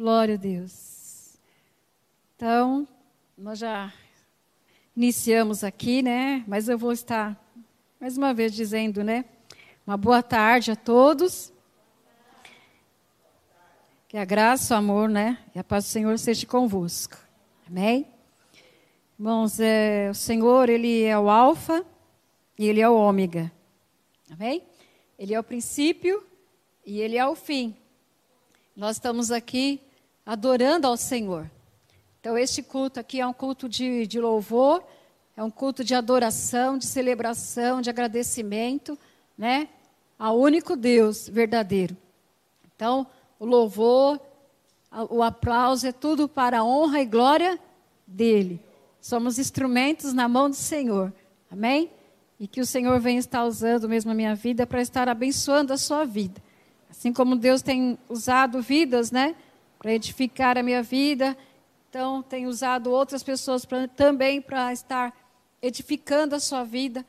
Glória a Deus. Então, nós já iniciamos aqui, né? Mas eu vou estar mais uma vez dizendo, né? Uma boa tarde a todos. Que a graça, o amor, né? E a paz do Senhor seja convosco. Amém? Irmãos, é, o Senhor, Ele é o Alfa e Ele é o Ômega. Amém? Ele é o princípio e Ele é o fim. Nós estamos aqui adorando ao Senhor. Então, este culto aqui é um culto de, de louvor, é um culto de adoração, de celebração, de agradecimento, né? Ao único Deus verdadeiro. Então, o louvor, o aplauso é tudo para a honra e glória dele. Somos instrumentos na mão do Senhor. Amém? E que o Senhor venha estar usando mesmo a minha vida para estar abençoando a sua vida. Assim como Deus tem usado vidas, né? Para edificar a minha vida. Então, tem usado outras pessoas pra, também para estar edificando a sua vida.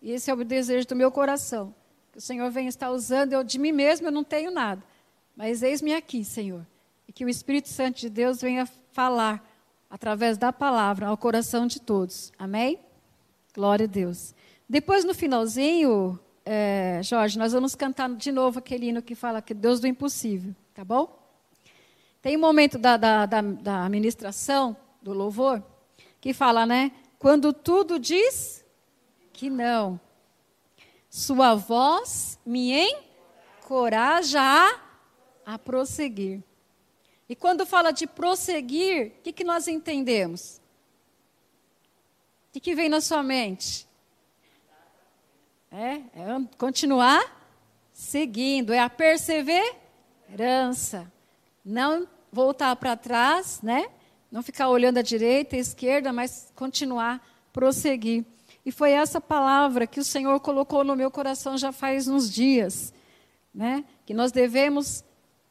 E esse é o desejo do meu coração. Que o Senhor venha estar usando. Eu, de mim mesmo, eu não tenho nada. Mas eis-me aqui, Senhor. E que o Espírito Santo de Deus venha falar através da palavra ao coração de todos. Amém? Glória a Deus. Depois, no finalzinho, é, Jorge, nós vamos cantar de novo aquele hino que fala que Deus do impossível, tá bom? Tem um momento da, da, da, da administração, do louvor, que fala, né? Quando tudo diz que não, sua voz me encoraja a, a prosseguir. E quando fala de prosseguir, o que, que nós entendemos? O que, que vem na sua mente? É, é continuar seguindo, é a perseverança. Não voltar para trás, né? Não ficar olhando à direita e à esquerda, mas continuar, prosseguir. E foi essa palavra que o Senhor colocou no meu coração já faz uns dias, né? Que nós devemos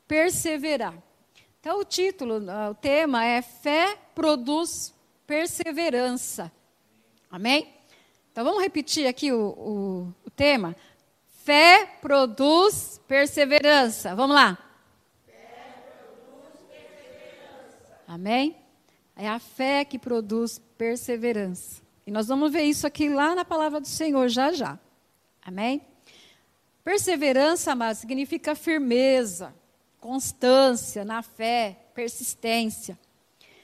perseverar. Então, o título, ah, o tema é Fé produz perseverança. Amém? Então, vamos repetir aqui o, o, o tema? Fé produz perseverança. Vamos lá. Fé produz perseverança. Amém? É a fé que produz perseverança. E nós vamos ver isso aqui lá na palavra do Senhor já já. Amém? Perseverança, mas significa firmeza constância na fé, persistência.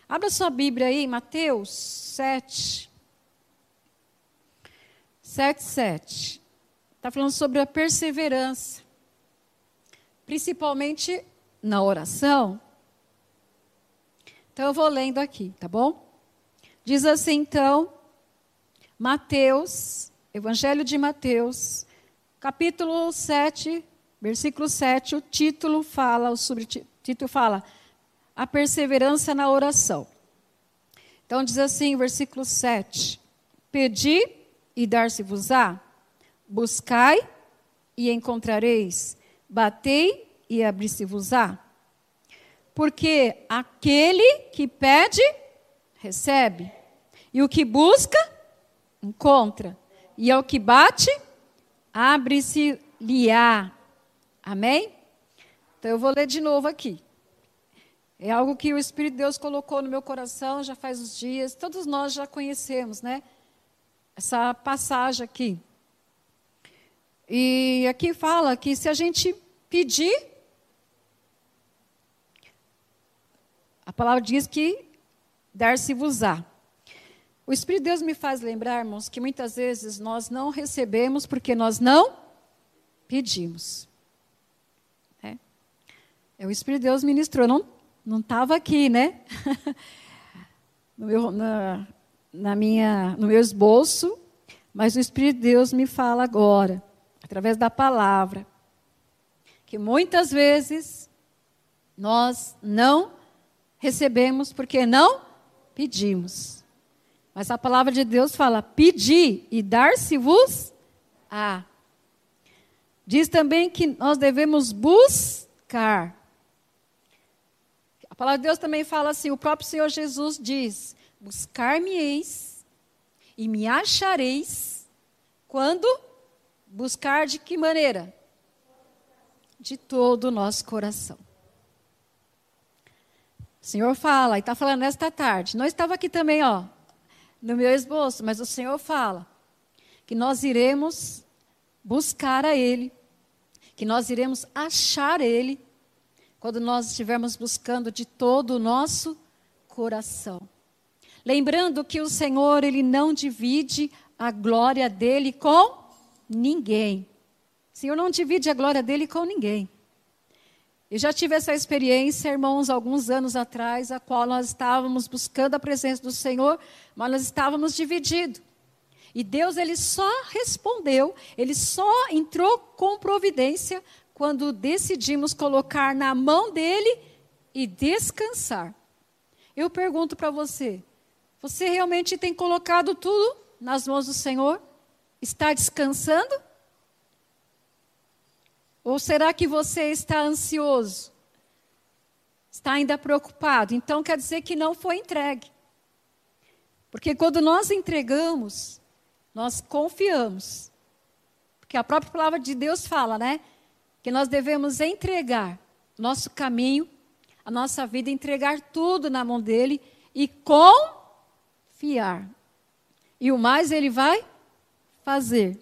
Abra sua Bíblia aí, Mateus 7. 7, 7. Está falando sobre a perseverança. Principalmente na oração. Então eu vou lendo aqui, tá bom? Diz assim então, Mateus, Evangelho de Mateus, capítulo 7, Versículo 7, o título fala, o subtítulo fala, a perseverança na oração. Então diz assim, versículo 7: Pedi e dar-se-vos-á, buscai e encontrareis, batei e abri-se-vos-á. Porque aquele que pede, recebe, e o que busca, encontra, e ao que bate, abre-se-lhe-á. Amém? Então eu vou ler de novo aqui. É algo que o Espírito de Deus colocou no meu coração já faz uns dias. Todos nós já conhecemos, né? Essa passagem aqui. E aqui fala que se a gente pedir, a palavra diz que dar-se-vos-á. O Espírito de Deus me faz lembrar, irmãos, que muitas vezes nós não recebemos porque nós não pedimos. É, o Espírito de Deus ministrou. Não não estava aqui, né? no, meu, na, na minha, no meu esboço, mas o Espírito de Deus me fala agora, através da palavra, que muitas vezes nós não recebemos porque não pedimos. Mas a palavra de Deus fala: pedir e dar-se-vos a. Diz também que nós devemos buscar palavra de Deus também fala assim: o próprio Senhor Jesus diz: Buscar-me-eis e me achareis quando buscar de que maneira? De todo o nosso coração. Senhor fala, e está falando nesta tarde. Não estava aqui também, ó, no meu esboço, mas o Senhor fala que nós iremos buscar a Ele, que nós iremos achar Ele, quando nós estivermos buscando de todo o nosso coração. Lembrando que o Senhor, Ele não divide a glória dele com ninguém. O Senhor não divide a glória dele com ninguém. Eu já tive essa experiência, irmãos, alguns anos atrás, a qual nós estávamos buscando a presença do Senhor, mas nós estávamos divididos. E Deus, ele só respondeu, ele só entrou com providência quando decidimos colocar na mão dele e descansar. Eu pergunto para você: você realmente tem colocado tudo nas mãos do Senhor? Está descansando? Ou será que você está ansioso? Está ainda preocupado? Então quer dizer que não foi entregue. Porque quando nós entregamos, nós confiamos. Porque a própria palavra de Deus fala, né? Que nós devemos entregar nosso caminho, a nossa vida, entregar tudo na mão dele e confiar. E o mais ele vai fazer.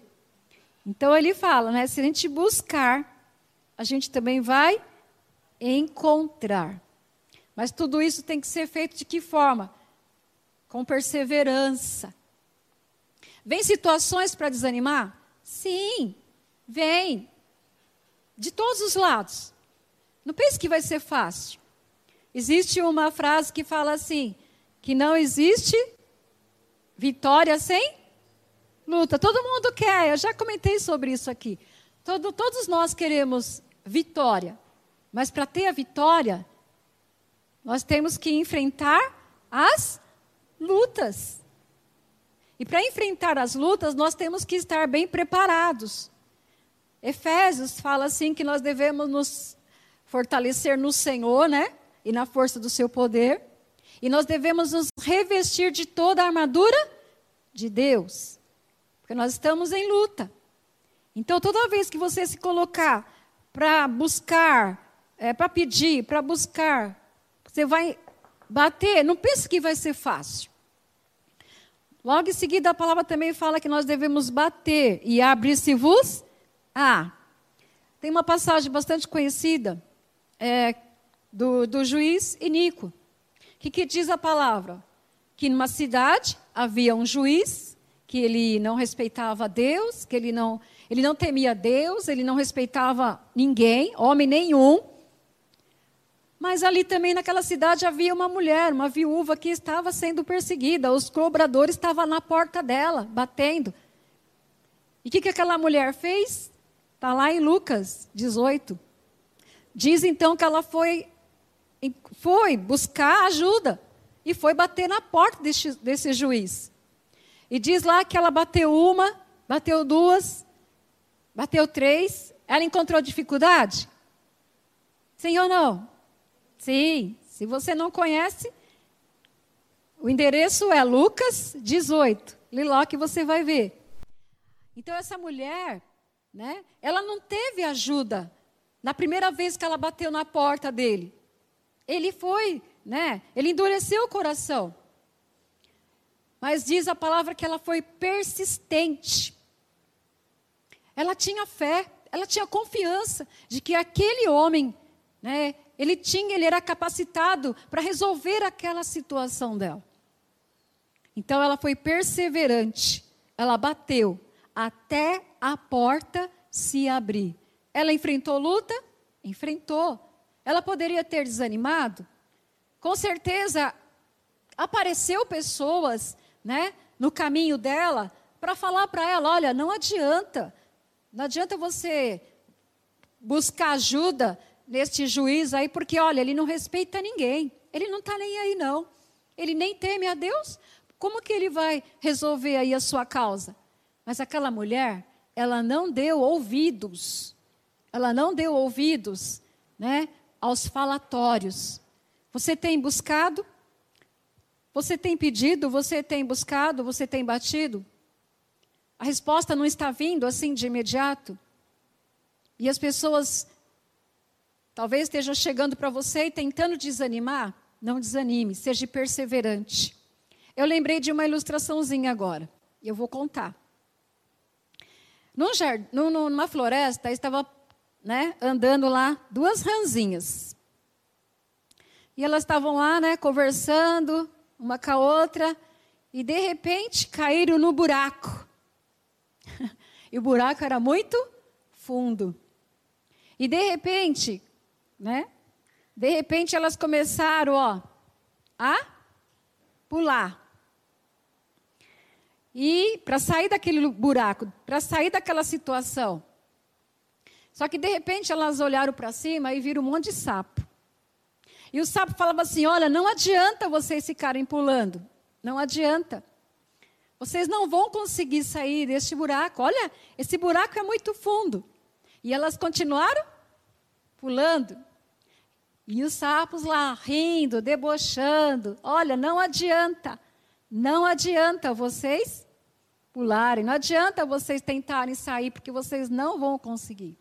Então ele fala, né? Se a gente buscar, a gente também vai encontrar. Mas tudo isso tem que ser feito de que forma? Com perseverança. Vem situações para desanimar? Sim, vem. De todos os lados. Não pense que vai ser fácil. Existe uma frase que fala assim: que não existe vitória sem luta. Todo mundo quer, eu já comentei sobre isso aqui. Todo, todos nós queremos vitória. Mas para ter a vitória, nós temos que enfrentar as lutas. E para enfrentar as lutas, nós temos que estar bem preparados. Efésios fala assim que nós devemos nos fortalecer no Senhor, né? E na força do seu poder. E nós devemos nos revestir de toda a armadura de Deus. Porque nós estamos em luta. Então, toda vez que você se colocar para buscar, é, para pedir, para buscar, você vai bater, não pense que vai ser fácil. Logo em seguida, a palavra também fala que nós devemos bater e abrir-se-vos. Ah, tem uma passagem bastante conhecida é, do, do juiz Inico. O que, que diz a palavra? Que numa cidade havia um juiz que ele não respeitava Deus, que ele não ele não temia Deus, ele não respeitava ninguém, homem nenhum. Mas ali também naquela cidade havia uma mulher, uma viúva que estava sendo perseguida. Os cobradores estavam na porta dela, batendo. E o que, que aquela mulher fez? Está lá em Lucas 18. Diz então que ela foi, foi buscar ajuda e foi bater na porta desse, desse juiz. E diz lá que ela bateu uma, bateu duas, Bateu três. Ela encontrou dificuldade? Sim ou não? Sim. Se você não conhece, o endereço é Lucas 18. Lê lá que você vai ver. Então, essa mulher, né, ela não teve ajuda na primeira vez que ela bateu na porta dele. Ele foi, né, ele endureceu o coração. Mas diz a palavra que ela foi persistente. Ela tinha fé, ela tinha confiança de que aquele homem, né, ele tinha, ele era capacitado para resolver aquela situação dela. Então ela foi perseverante, ela bateu até a porta se abrir. Ela enfrentou luta? Enfrentou. Ela poderia ter desanimado? Com certeza apareceu pessoas, né, no caminho dela para falar para ela, olha, não adianta. Não adianta você buscar ajuda neste juiz aí, porque olha, ele não respeita ninguém. Ele não está nem aí, não. Ele nem teme a Deus. Como que ele vai resolver aí a sua causa? Mas aquela mulher, ela não deu ouvidos. Ela não deu ouvidos, né, aos falatórios. Você tem buscado? Você tem pedido? Você tem buscado? Você tem batido? A resposta não está vindo assim de imediato. E as pessoas talvez estejam chegando para você e tentando desanimar. não desanime, seja perseverante. Eu lembrei de uma ilustraçãozinha agora, e eu vou contar. Num jardim, numa floresta, estava né, andando lá duas ranzinhas. E elas estavam lá, né, conversando, uma com a outra, e de repente caíram no buraco. e o buraco era muito fundo. E de repente, né? De repente elas começaram, ó, a pular. E para sair daquele buraco, para sair daquela situação. Só que de repente elas olharam para cima e viram um monte de sapo. E o sapo falava assim: Olha, não adianta vocês ficarem pulando. Não adianta. Vocês não vão conseguir sair deste buraco. Olha, esse buraco é muito fundo. E elas continuaram pulando. E os sapos lá rindo, debochando. Olha, não adianta. Não adianta vocês pularem. Não adianta vocês tentarem sair, porque vocês não vão conseguir.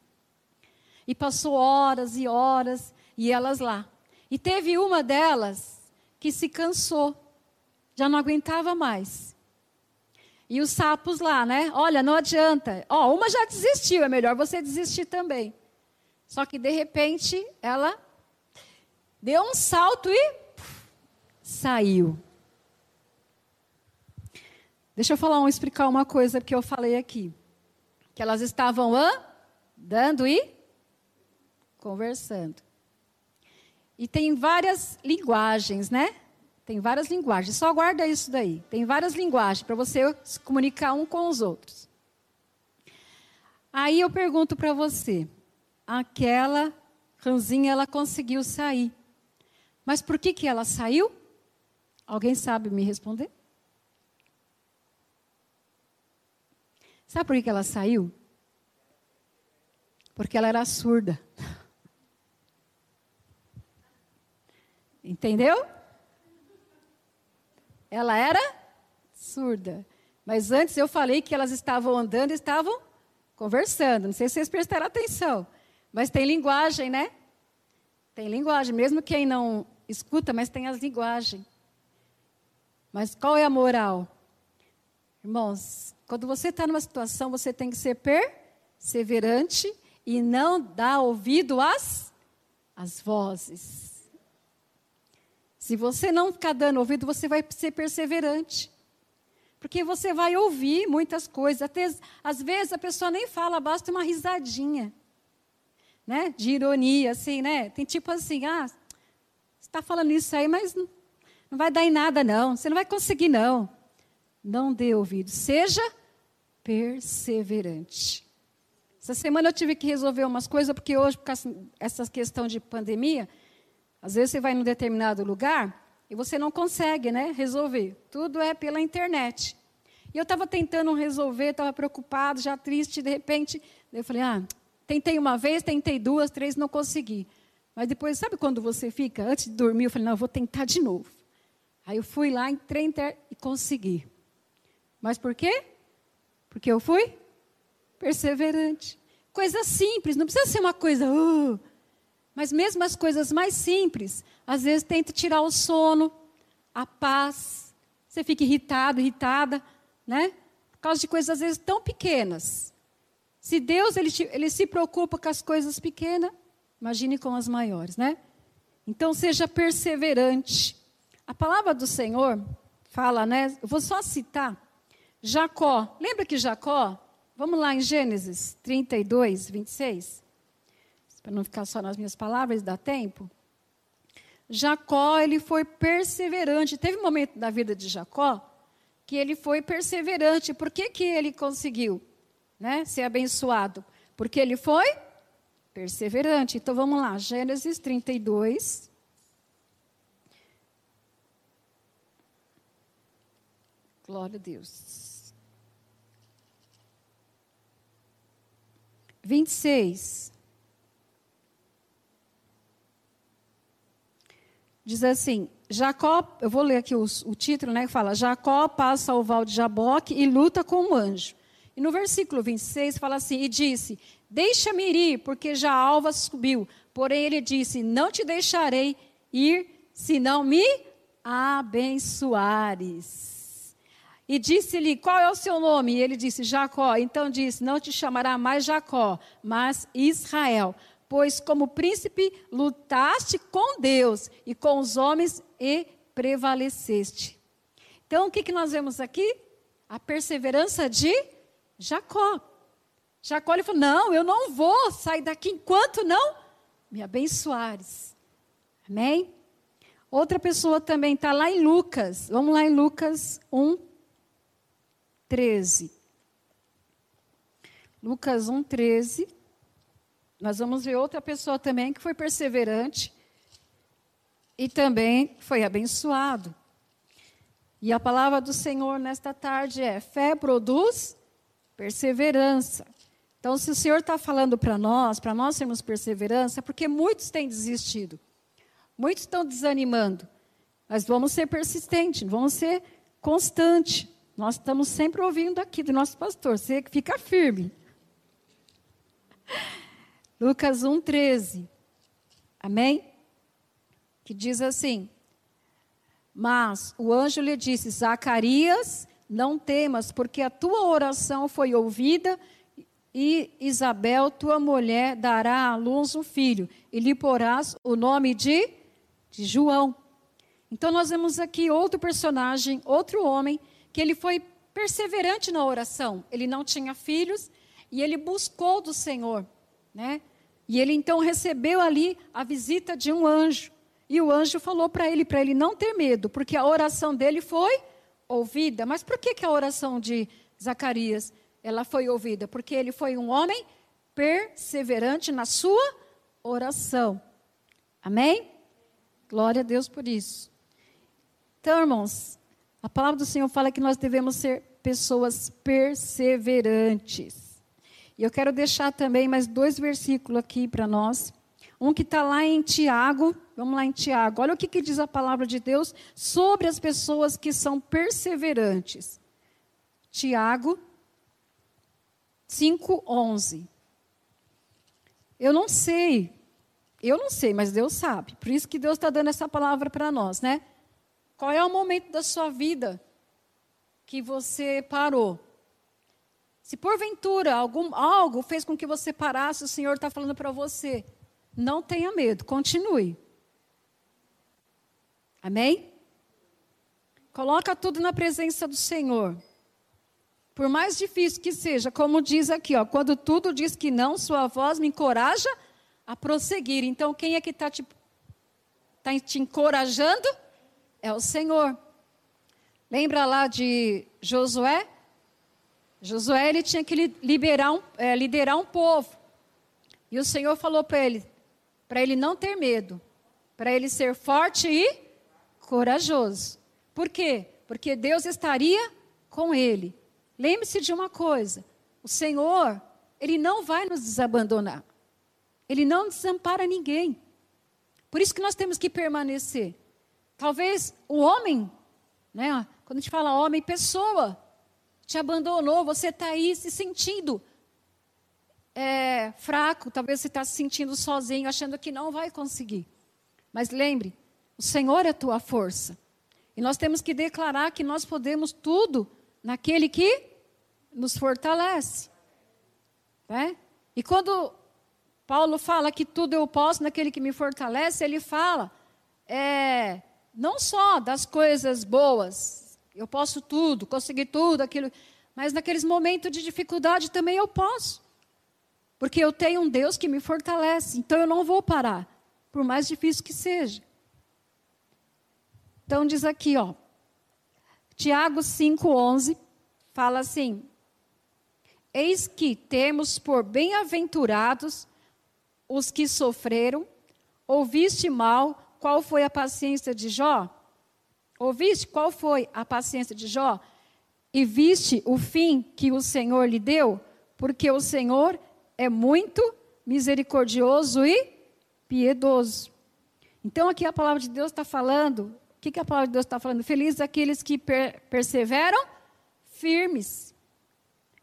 E passou horas e horas, e elas lá. E teve uma delas que se cansou, já não aguentava mais. E os sapos lá, né? Olha, não adianta. Ó, uma já desistiu, é melhor você desistir também. Só que de repente ela deu um salto e saiu. Deixa eu falar, um, explicar uma coisa que eu falei aqui. Que elas estavam andando e conversando. E tem várias linguagens, né? Tem várias linguagens. Só guarda isso daí. Tem várias linguagens para você se comunicar um com os outros. Aí eu pergunto para você: aquela ranzinha ela conseguiu sair. Mas por que, que ela saiu? Alguém sabe me responder? Sabe por que, que ela saiu? Porque ela era surda. Entendeu? Ela era surda. Mas antes eu falei que elas estavam andando e estavam conversando. Não sei se vocês prestaram atenção. Mas tem linguagem, né? Tem linguagem. Mesmo quem não escuta, mas tem as linguagens. Mas qual é a moral? Irmãos, quando você está numa situação, você tem que ser perseverante e não dar ouvido às, às vozes. Se você não ficar dando ouvido, você vai ser perseverante. Porque você vai ouvir muitas coisas. Até, às vezes a pessoa nem fala, basta uma risadinha. Né? De ironia, assim, né? Tem tipo assim, ah, você está falando isso aí, mas não, não vai dar em nada, não. Você não vai conseguir, não. Não dê ouvido. Seja perseverante. Essa semana eu tive que resolver umas coisas, porque hoje, por causa dessa questão de pandemia, às vezes você vai num determinado lugar e você não consegue né, resolver. Tudo é pela internet. E eu estava tentando resolver, estava preocupado, já triste, de repente, eu falei, ah, tentei uma vez, tentei duas, três, não consegui. Mas depois, sabe quando você fica, antes de dormir, eu falei, não, eu vou tentar de novo. Aí eu fui lá, entrei e consegui. Mas por quê? Porque eu fui perseverante. Coisa simples, não precisa ser uma coisa, uh, mas mesmo as coisas mais simples, às vezes tenta tirar o sono, a paz. Você fica irritado, irritada, né? Por causa de coisas às vezes tão pequenas. Se Deus ele, ele se preocupa com as coisas pequenas, imagine com as maiores, né? Então seja perseverante. A palavra do Senhor fala, né? Eu vou só citar Jacó. Lembra que Jacó, vamos lá em Gênesis 32, 26 para não ficar só nas minhas palavras, dá tempo. Jacó, ele foi perseverante. Teve um momento da vida de Jacó que ele foi perseverante. Por que, que ele conseguiu né, ser abençoado? Porque ele foi perseverante. Então vamos lá, Gênesis 32. Glória a Deus. 26. Diz assim: Jacó, eu vou ler aqui o, título, né, que fala: Jacó passa ao val de Jaboque e luta com o anjo. E no versículo 26 fala assim: E disse: Deixa-me ir, porque já a alva subiu. Porém ele disse: Não te deixarei ir se não me abençoares. E disse-lhe: Qual é o seu nome? E ele disse: Jacó. Então disse: Não te chamará mais Jacó, mas Israel. Pois como príncipe lutaste com Deus e com os homens e prevaleceste. Então o que, que nós vemos aqui? A perseverança de Jacó. Jacó ele falou: Não, eu não vou sair daqui enquanto não me abençoares. Amém? Outra pessoa também está lá em Lucas. Vamos lá em Lucas 1, 13. Lucas 1, 13. Nós vamos ver outra pessoa também que foi perseverante e também foi abençoado. E a palavra do Senhor nesta tarde é: fé produz perseverança. Então, se o Senhor está falando para nós, para nós sermos perseverança, é porque muitos têm desistido. Muitos estão desanimando. Mas vamos ser persistentes, vamos ser constantes. Nós estamos sempre ouvindo aqui do nosso pastor. Você fica firme. Lucas 1,13. Amém? Que diz assim: Mas o anjo lhe disse: Zacarias, não temas, porque a tua oração foi ouvida, e Isabel, tua mulher, dará à luz um filho, e lhe porás o nome de de João. Então nós vemos aqui outro personagem, outro homem, que ele foi perseverante na oração. Ele não tinha filhos e ele buscou do Senhor, né? E ele então recebeu ali a visita de um anjo. E o anjo falou para ele, para ele não ter medo, porque a oração dele foi ouvida. Mas por que, que a oração de Zacarias ela foi ouvida? Porque ele foi um homem perseverante na sua oração. Amém? Glória a Deus por isso. Então, irmãos, a palavra do Senhor fala que nós devemos ser pessoas perseverantes. E eu quero deixar também mais dois versículos aqui para nós. Um que está lá em Tiago, vamos lá em Tiago. Olha o que, que diz a palavra de Deus sobre as pessoas que são perseverantes. Tiago 5,11. Eu não sei eu não sei, mas Deus sabe. Por isso que Deus está dando essa palavra para nós, né? Qual é o momento da sua vida que você parou? Se porventura algum, algo fez com que você parasse, o Senhor está falando para você: não tenha medo, continue. Amém? Coloca tudo na presença do Senhor. Por mais difícil que seja, como diz aqui, ó, quando tudo diz que não, sua voz me encoraja a prosseguir. Então, quem é que está te, tá te encorajando? É o Senhor. Lembra lá de Josué? Josué ele tinha que liberar um, é, liderar um povo. E o Senhor falou para ele, para ele não ter medo, para ele ser forte e corajoso. Por quê? Porque Deus estaria com ele. Lembre-se de uma coisa: o Senhor, ele não vai nos desabandonar. Ele não desampara ninguém. Por isso que nós temos que permanecer. Talvez o homem, né, quando a gente fala homem, pessoa, te abandonou, você está aí se sentindo é, fraco, talvez você está se sentindo sozinho, achando que não vai conseguir. Mas lembre, o Senhor é a tua força. E nós temos que declarar que nós podemos tudo naquele que nos fortalece. Né? E quando Paulo fala que tudo eu posso naquele que me fortalece, ele fala é, não só das coisas boas, eu posso tudo, conseguir tudo, aquilo, mas naqueles momentos de dificuldade também eu posso. Porque eu tenho um Deus que me fortalece, então eu não vou parar, por mais difícil que seja. Então diz aqui, ó, Tiago 5:11 fala assim: Eis que temos por bem-aventurados os que sofreram? Ouviste mal qual foi a paciência de Jó? Ouviste qual foi a paciência de Jó? E viste o fim que o Senhor lhe deu? Porque o Senhor é muito misericordioso e piedoso. Então, aqui a palavra de Deus está falando. O que, que a palavra de Deus está falando? Felizes aqueles que per perseveram firmes.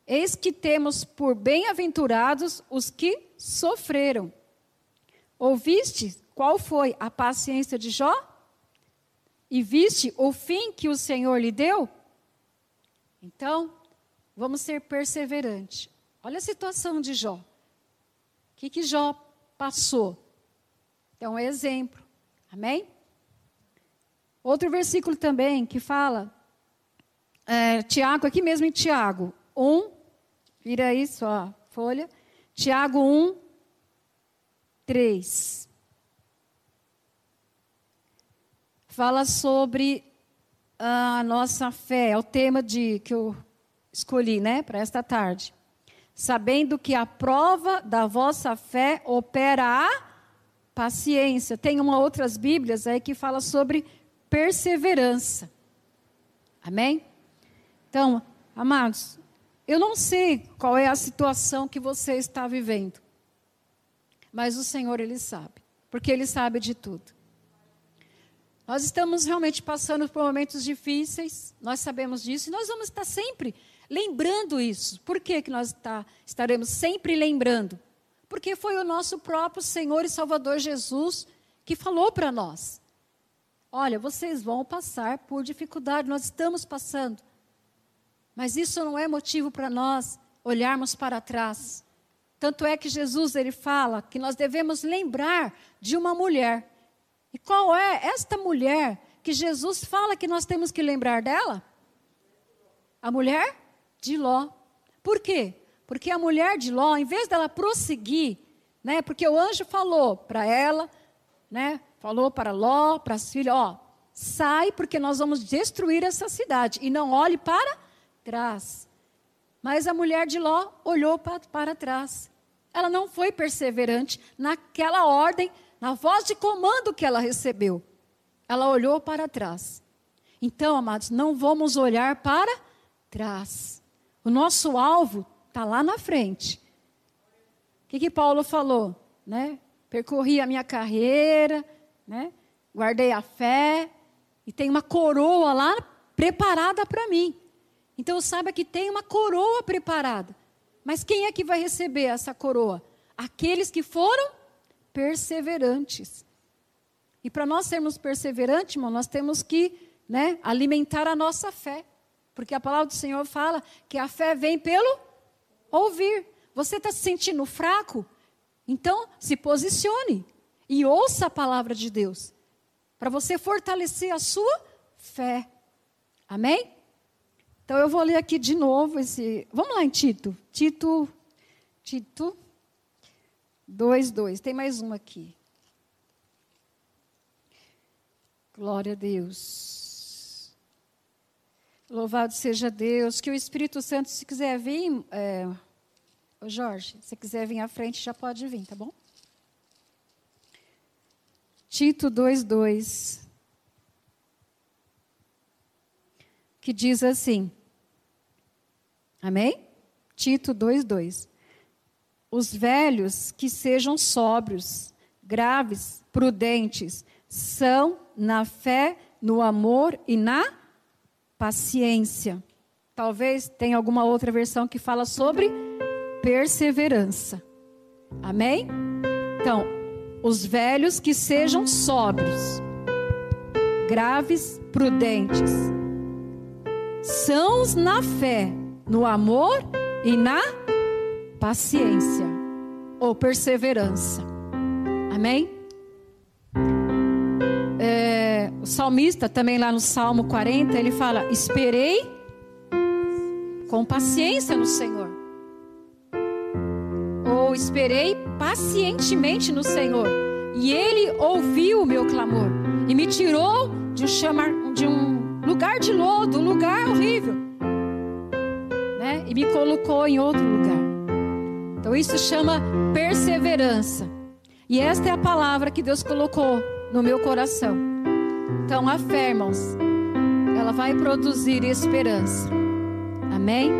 Eis que temos por bem-aventurados os que sofreram. Ouviste qual foi a paciência de Jó? E viste o fim que o Senhor lhe deu? Então, vamos ser perseverantes. Olha a situação de Jó. O que, que Jó passou? Então, é exemplo. Amém? Outro versículo também que fala, é, Tiago, aqui mesmo em Tiago 1, vira isso, ó, folha. Tiago 1, 3. Fala sobre a nossa fé, é o tema de que eu escolhi, né, para esta tarde. Sabendo que a prova da vossa fé opera a paciência. Tem uma outras Bíblias aí que fala sobre perseverança. Amém? Então, amados, eu não sei qual é a situação que você está vivendo. Mas o Senhor ele sabe, porque ele sabe de tudo. Nós estamos realmente passando por momentos difíceis, nós sabemos disso, e nós vamos estar sempre lembrando isso. Por que, que nós está, estaremos sempre lembrando? Porque foi o nosso próprio Senhor e Salvador Jesus que falou para nós: Olha, vocês vão passar por dificuldade, nós estamos passando. Mas isso não é motivo para nós olharmos para trás. Tanto é que Jesus ele fala que nós devemos lembrar de uma mulher. E qual é esta mulher que Jesus fala que nós temos que lembrar dela? A mulher de Ló. Por quê? Porque a mulher de Ló, em vez dela prosseguir, né? Porque o anjo falou para ela, né? Falou para Ló, para as filhas, ó, sai porque nós vamos destruir essa cidade e não olhe para trás. Mas a mulher de Ló olhou para, para trás. Ela não foi perseverante naquela ordem, na voz de comando que ela recebeu. Ela olhou para trás. Então, amados, não vamos olhar para trás. O nosso alvo está lá na frente. O que, que Paulo falou? Né? Percorri a minha carreira, né? guardei a fé, e tem uma coroa lá preparada para mim. Então saiba que tem uma coroa preparada. Mas quem é que vai receber essa coroa? Aqueles que foram perseverantes. E para nós sermos perseverantes, irmão, nós temos que né, alimentar a nossa fé. Porque a palavra do Senhor fala que a fé vem pelo ouvir. Você está se sentindo fraco? Então, se posicione e ouça a palavra de Deus. Para você fortalecer a sua fé. Amém? Então eu vou ler aqui de novo esse. Vamos lá em Tito. Tito. Tito 2:2. Tem mais um aqui. Glória a Deus. Louvado seja Deus. Que o Espírito Santo, se quiser vir, é, Ô Jorge, se quiser vir à frente, já pode vir, tá bom? Tito 2:2. que diz assim: Amém? Tito 2:2. Os velhos que sejam sóbrios, graves, prudentes, são na fé, no amor e na paciência. Talvez tenha alguma outra versão que fala sobre perseverança. Amém? Então, os velhos que sejam sóbrios, graves, prudentes, sãos na fé, no amor e na paciência ou perseverança. Amém? É, o salmista, também lá no Salmo 40, ele fala: Esperei com paciência no Senhor. Ou esperei pacientemente no Senhor. E ele ouviu o meu clamor e me tirou de um, chamar, de um lugar de lodo, um lugar horrível, né? E me colocou em outro lugar. Então isso chama perseverança. E esta é a palavra que Deus colocou no meu coração. Então a fé, irmãos, ela vai produzir esperança. Amém?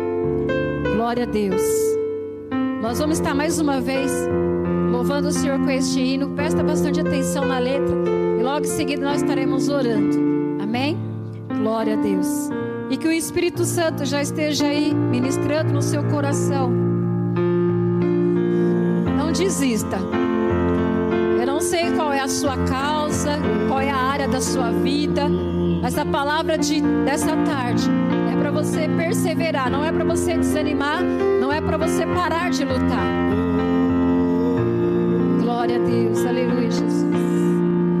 Glória a Deus. Nós vamos estar mais uma vez louvando o Senhor com este hino. Presta bastante atenção na letra. E logo em seguida nós estaremos orando. Amém? Glória a Deus. E que o Espírito Santo já esteja aí ministrando no seu coração. Desista. Eu não sei qual é a sua causa, qual é a área da sua vida, mas a palavra de, dessa tarde é para você perseverar, não é para você desanimar, não é para você parar de lutar. Glória a Deus, aleluia, Jesus.